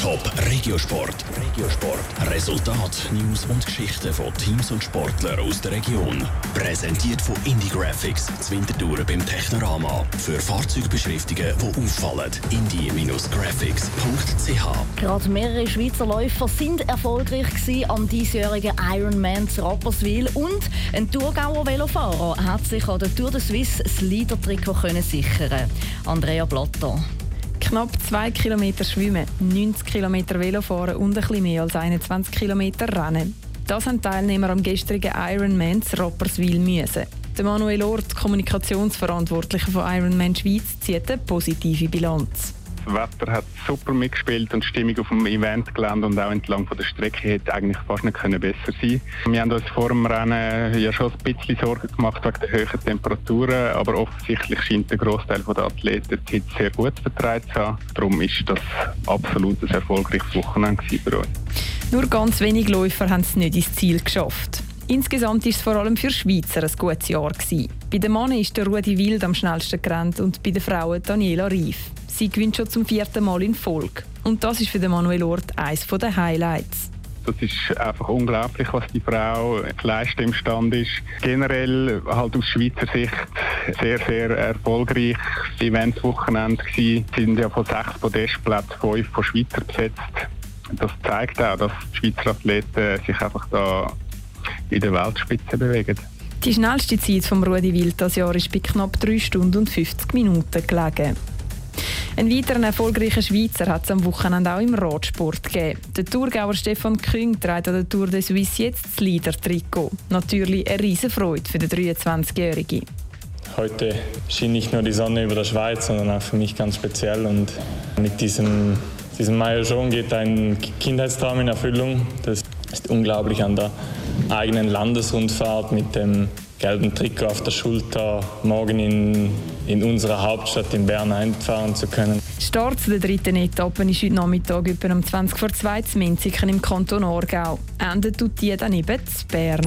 Top Regiosport. Regiosport. Resultat, News und Geschichten von Teams und Sportlern aus der Region. Präsentiert von Indie Graphics, Zwintertouren beim Technorama. Für Fahrzeugbeschriftungen, die auffallen. indie-graphics.ch. Gerade mehrere Schweizer Läufer sind erfolgreich am diesjährigen Ironman zu Rapperswil und ein Thurgauer Velofahrer hat sich an der Tour de Suisse das Leader-Trikot sichern. Andrea Blatter. Knapp 2 Kilometer schwimmen, 90 Kilometer Velofahren und bisschen mehr als 21 Kilometer rennen. Das haben Teilnehmer am gestrigen Ironman zu Rapperswil müssen. Der Manuel Ort, Kommunikationsverantwortlicher von Ironman Schweiz, zieht eine positive Bilanz. Das Wetter hat super mitgespielt und die Stimmung auf dem Eventgelände und auch entlang von der Strecke hätte eigentlich fast nicht können besser sein Wir haben uns vor dem Rennen ja schon ein bisschen Sorgen gemacht wegen der hohen Temperaturen, aber offensichtlich scheint der Großteil der Athleten die Hitze sehr gut vertreibt zu haben. Darum ist das absolut ein erfolgreiches Wochenende für uns. Nur ganz wenige Läufer haben es nicht ins Ziel geschafft. Insgesamt war es vor allem für Schweizer ein gutes Jahr. Gewesen. Bei den Männern ist der Rudi Wild am schnellsten gerannt und bei den Frauen Daniela Rief. Sie gewinnt schon zum vierten Mal in Folge. Und das ist für den Manuel Ort eines der Highlights. Das ist einfach unglaublich, was die Frau leisten imstand ist. Generell halt aus Schweizer Sicht sehr, sehr erfolgreich. Das Eventswochenende Sie sind ja von sechs Podestplätzen fünf von Schweizer besetzt. Das zeigt auch, dass die Schweizer Athleten sich einfach da in der Weltspitze bewegen. Die schnellste Zeit von Rudi Wild das Jahr ist bei knapp 3 Stunden und 50 Minuten gelegen. Ein weiterer erfolgreicher Schweizer hat es am Wochenende auch im Radsport gegeben. Der Thurgauer Stefan Küng trägt an der Tour de Suisse jetzt das Leader-Trikot. Natürlich eine riesige Freude für den 23-Jährigen. Heute schien nicht nur die Sonne über der Schweiz, sondern auch für mich ganz speziell. Und mit diesem, diesem Maillot geht ein Kindheitstraum in Erfüllung. Das ist unglaublich an der eigenen Landesrundfahrt mit dem gelben Trikot auf der Schulter morgen in, in unserer Hauptstadt in Bern einfahren zu können. Start der dritten Etappe ist heute Nachmittag etwa um 20 vor 2 zu Minziken im Kanton Aargau. Endet tut die dann eben zu Bern.